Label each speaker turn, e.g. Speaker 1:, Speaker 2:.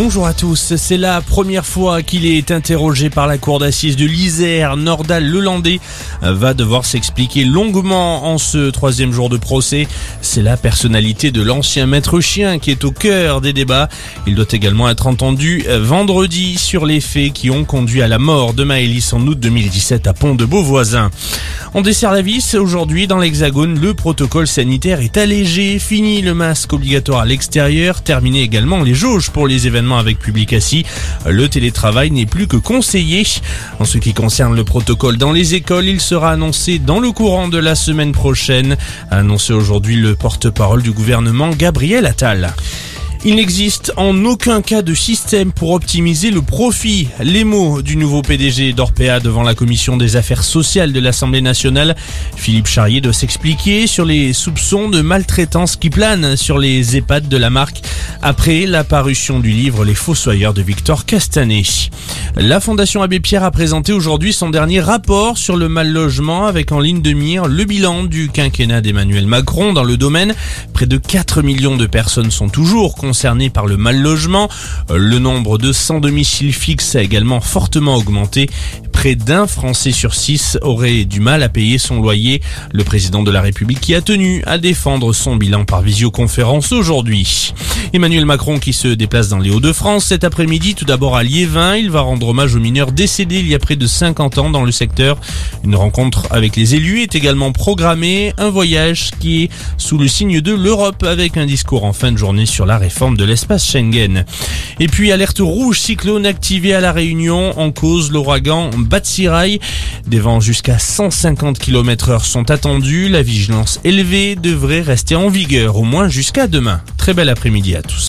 Speaker 1: Bonjour à tous, c'est la première fois qu'il est interrogé par la cour d'assises de l'Isère. Nordal Lelandais va devoir s'expliquer longuement en ce troisième jour de procès. C'est la personnalité de l'ancien maître chien qui est au cœur des débats. Il doit également être entendu vendredi sur les faits qui ont conduit à la mort de Maëlys en août 2017 à Pont de Beauvoisin. On dessert la vis. Aujourd'hui, dans l'Hexagone, le protocole sanitaire est allégé. Fini le masque obligatoire à l'extérieur. Terminé également les jauges pour les événements avec public assis. Le télétravail n'est plus que conseillé. En ce qui concerne le protocole dans les écoles, il sera annoncé dans le courant de la semaine prochaine. Annoncé aujourd'hui le porte-parole du gouvernement Gabriel Attal. Il n'existe en aucun cas de système pour optimiser le profit. Les mots du nouveau PDG d'Orpea devant la commission des affaires sociales de l'Assemblée nationale. Philippe Charrier doit s'expliquer sur les soupçons de maltraitance qui planent sur les EHPAD de la marque après la parution du livre Les Fossoyeurs de Victor Castanet. La Fondation Abbé Pierre a présenté aujourd'hui son dernier rapport sur le mal logement avec en ligne de mire le bilan du quinquennat d'Emmanuel Macron dans le domaine. Près de 4 millions de personnes sont toujours concernés par le mal logement. Le nombre de sans domicile fixe a également fortement augmenté. Près d'un Français sur six aurait du mal à payer son loyer. Le président de la République qui a tenu à défendre son bilan par visioconférence aujourd'hui. Emmanuel Macron qui se déplace dans les Hauts-de-France cet après-midi, tout d'abord à Liévin. Il va rendre hommage aux mineurs décédés il y a près de 50 ans dans le secteur. Une rencontre avec les élus est également programmée. Un voyage qui est sous le signe de l'Europe avec un discours en fin de journée sur la réforme de l'espace Schengen. Et puis alerte rouge cyclone activée à la Réunion en cause l'ouragan Batsirai. Des vents jusqu'à 150 km heure sont attendus. La vigilance élevée devrait rester en vigueur au moins jusqu'à demain. Très bel après-midi à tous.